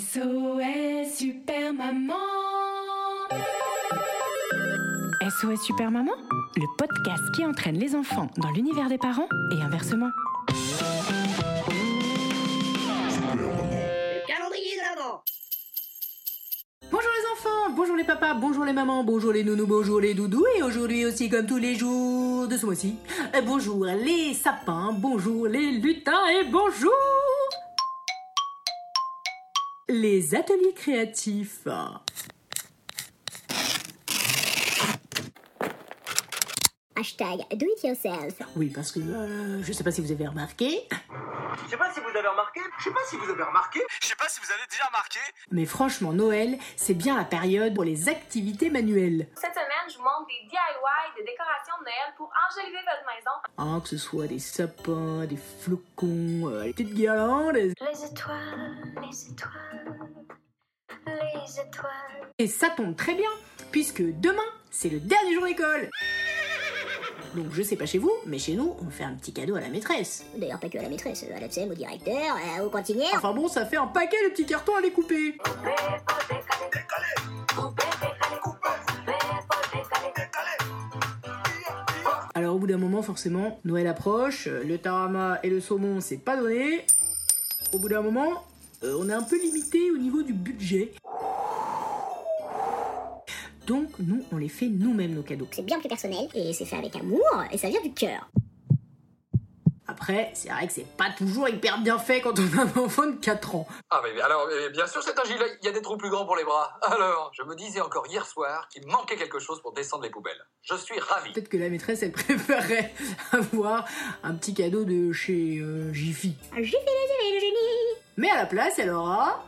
SOS Super Maman SOS Super Maman, le podcast qui entraîne les enfants dans l'univers des parents et inversement. Le calendrier de l'avant Bonjour les enfants, bonjour les papas, bonjour les mamans, bonjour les nounous, bonjour les doudous et aujourd'hui aussi comme tous les jours de ce mois-ci, euh, bonjour les sapins, bonjour les lutins et bonjour les ateliers créatifs. Hashtag do it yourself. Oui, parce que euh, je sais pas si vous avez remarqué, Je sais pas si vous avez remarqué, je sais pas si vous avez remarqué, je sais pas si vous avez déjà remarqué. mais franchement Noël, c'est bien la période pour les activités manuelles. Cette semaine, je vous montre des DIY de décoration de Noël pour enjoliver votre maison. Ah, que ce soit des sapins, des flocons, euh, des petites guirlandes, Les étoiles, les étoiles, les étoiles. Et ça tombe très bien, puisque demain, c'est le dernier jour d'école. Donc je sais pas chez vous, mais chez nous, on fait un petit cadeau à la maîtresse. D'ailleurs, pas que à la maîtresse, à l'absem, au directeur, euh, au cantinière. Enfin bon, ça fait un paquet de petits cartons à découper. Alors au bout d'un moment, forcément, Noël approche, euh, le tarama et le saumon, c'est pas donné. Au bout d'un moment, euh, on est un peu limité au niveau du budget. Donc nous, on les fait nous-mêmes nos cadeaux. C'est bien plus personnel et c'est fait avec amour et ça vient du cœur. Après, c'est vrai que c'est pas toujours hyper bien fait quand on a un enfant de 4 ans. Ah mais alors, mais bien sûr c'est un gilet, il y a des trous plus grands pour les bras. Alors, je me disais encore hier soir qu'il manquait quelque chose pour descendre les poubelles. Je suis ravi. Peut-être que la maîtresse, elle préférerait avoir un petit cadeau de chez euh, Jiffy. Les le génie Mais à la place, elle aura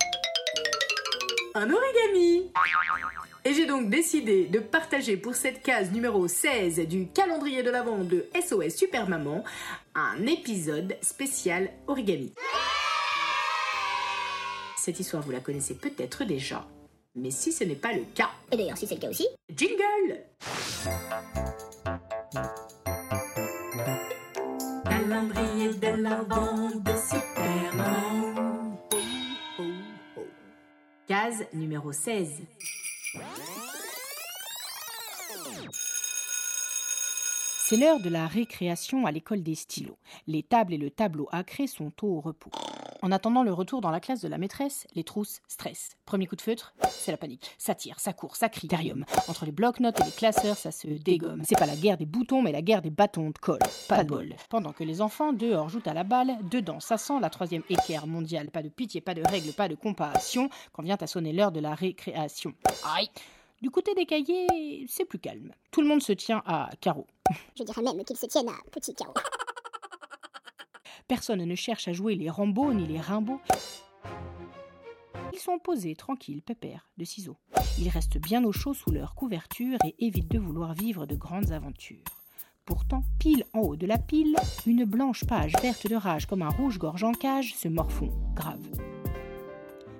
un origami. Et j'ai donc décidé de partager pour cette case numéro 16 du calendrier de l'Avent de SOS Super Maman un épisode spécial origami. Cette histoire, vous la connaissez peut-être déjà, mais si ce n'est pas le cas, Et d'ailleurs, si c'est le cas aussi, jingle Calendrier de l'Avent de Super Maman. Oh, oh, oh. Case numéro 16. C'est l'heure de la récréation à l'école des stylos. Les tables et le tableau acré sont au repos. En attendant le retour dans la classe de la maîtresse, les trousses stressent. Premier coup de feutre, c'est la panique. Ça tire, ça court, ça crie. Entre les blocs-notes et les classeurs, ça se dégomme. C'est pas la guerre des boutons, mais la guerre des bâtons de colle. Pas de bol. Pendant que les enfants dehors jouent à la balle, dedans, ça sent la troisième équerre mondiale. Pas de pitié, pas de règles, pas de compassion, quand vient à sonner l'heure de la récréation. Aïe du côté des cahiers, c'est plus calme. Tout le monde se tient à carreau. Je dirais même qu'ils se tiennent à petit carreau. Personne ne cherche à jouer les Rambo ni les Rimbaud. Ils sont posés, tranquilles, pépères, de ciseaux. Ils restent bien au chaud sous leur couverture et évitent de vouloir vivre de grandes aventures. Pourtant, pile en haut de la pile, une blanche page verte de rage comme un rouge-gorge en cage se morfond, grave.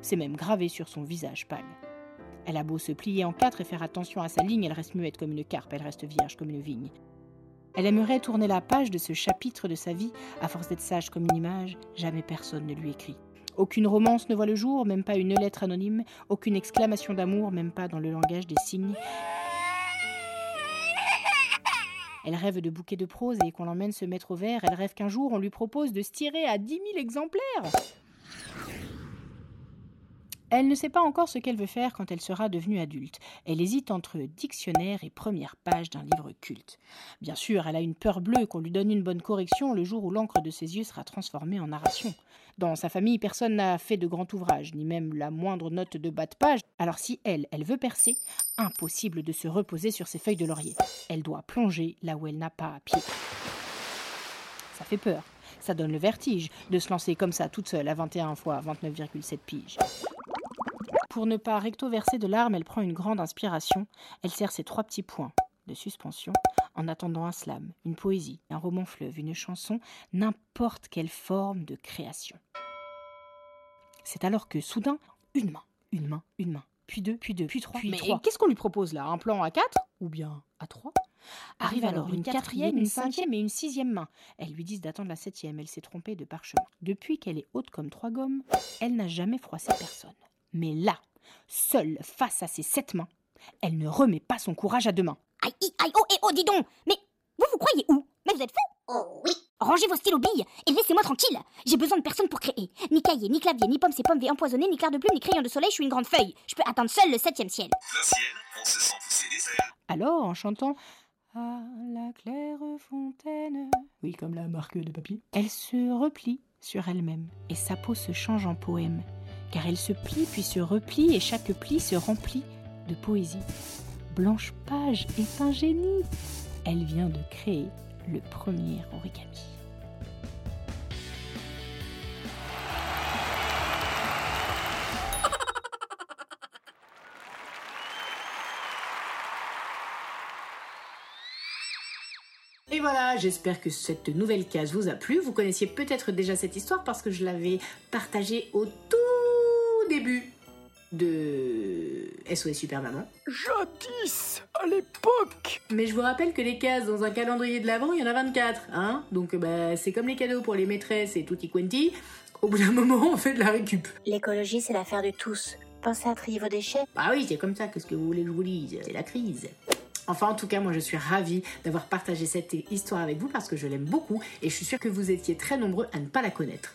C'est même gravé sur son visage pâle. Elle a beau se plier en quatre et faire attention à sa ligne, elle reste muette comme une carpe, elle reste vierge comme une vigne. Elle aimerait tourner la page de ce chapitre de sa vie, à force d'être sage comme une image, jamais personne ne lui écrit. Aucune romance ne voit le jour, même pas une lettre anonyme, aucune exclamation d'amour, même pas dans le langage des signes. Elle rêve de bouquets de prose et qu'on l'emmène se mettre au vert. Elle rêve qu'un jour on lui propose de se tirer à 10 000 exemplaires. Elle ne sait pas encore ce qu'elle veut faire quand elle sera devenue adulte. Elle hésite entre dictionnaire et première page d'un livre culte. Bien sûr, elle a une peur bleue qu'on lui donne une bonne correction le jour où l'encre de ses yeux sera transformée en narration. Dans sa famille, personne n'a fait de grand ouvrage, ni même la moindre note de bas de page. Alors si elle, elle veut percer, impossible de se reposer sur ses feuilles de laurier. Elle doit plonger là où elle n'a pas pied. Ça fait peur. Ça donne le vertige de se lancer comme ça toute seule à 21 fois 29,7 piges. Pour ne pas recto-verser de larmes, elle prend une grande inspiration. Elle serre ses trois petits points de suspension en attendant un slam, une poésie, un roman fleuve, une chanson, n'importe quelle forme de création. C'est alors que soudain, une main, une main, une main, puis deux, puis deux, puis trois, puis Mais trois. Qu'est-ce qu'on lui propose là? Un plan à quatre? Ou bien à trois? Arrive alors une quatrième, une cinquième et une sixième main. Elles lui disent d'attendre la septième. Elle s'est trompée de parchemin. Depuis qu'elle est haute comme trois gommes, elle n'a jamais froissé personne. Mais là, seule face à ses sept mains, elle ne remet pas son courage à deux mains. Aïe, aïe, aïe, oh, et oh, dis donc Mais vous, vous croyez où? Mais vous êtes fous Oh oui Rangez vos stylos billes et laissez-moi tranquille J'ai besoin de personne pour créer. Ni cahier, ni clavier, ni pomme, c'est pomme, V empoisonné, ni clair de plume, ni crayon de soleil, je suis une grande feuille. Je peux atteindre seul le septième ciel. Plein ciel, on se sent pousser des ailes. Alors, en chantant À la claire fontaine, oui, comme la marque de papier, elle se replie sur elle-même et sa peau se change en poème, car elle se plie puis se replie et chaque pli se remplit de poésie. Blanche Page est un génie. Elle vient de créer le premier origami. Et voilà, j'espère que cette nouvelle case vous a plu. Vous connaissiez peut-être déjà cette histoire parce que je l'avais partagée au tout début de SOS Super Maman. Jadis, à l'époque Mais je vous rappelle que les cases dans un calendrier de l'avant, il y en a 24, hein Donc bah, c'est comme les cadeaux pour les maîtresses et tutti quanti. Au bout d'un moment, on fait de la récup. L'écologie, c'est l'affaire de tous. Pensez à trier vos déchets. Bah oui, c'est comme ça, qu'est-ce que vous voulez que je vous dise C'est la crise. Enfin, en tout cas, moi, je suis ravie d'avoir partagé cette histoire avec vous parce que je l'aime beaucoup et je suis sûre que vous étiez très nombreux à ne pas la connaître.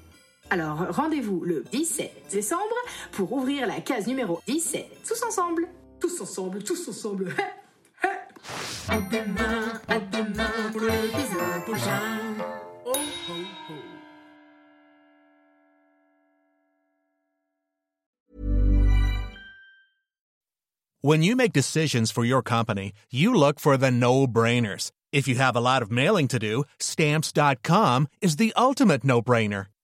Alors rendez-vous le 17 décembre pour ouvrir la case numéro 17. Tous ensemble Tous ensemble, tous ensemble À demain, à demain Oh, oh, oh. When you make decisions for your company, you look for the no-brainers. If you have a lot of mailing to do, stamps.com is the ultimate no-brainer.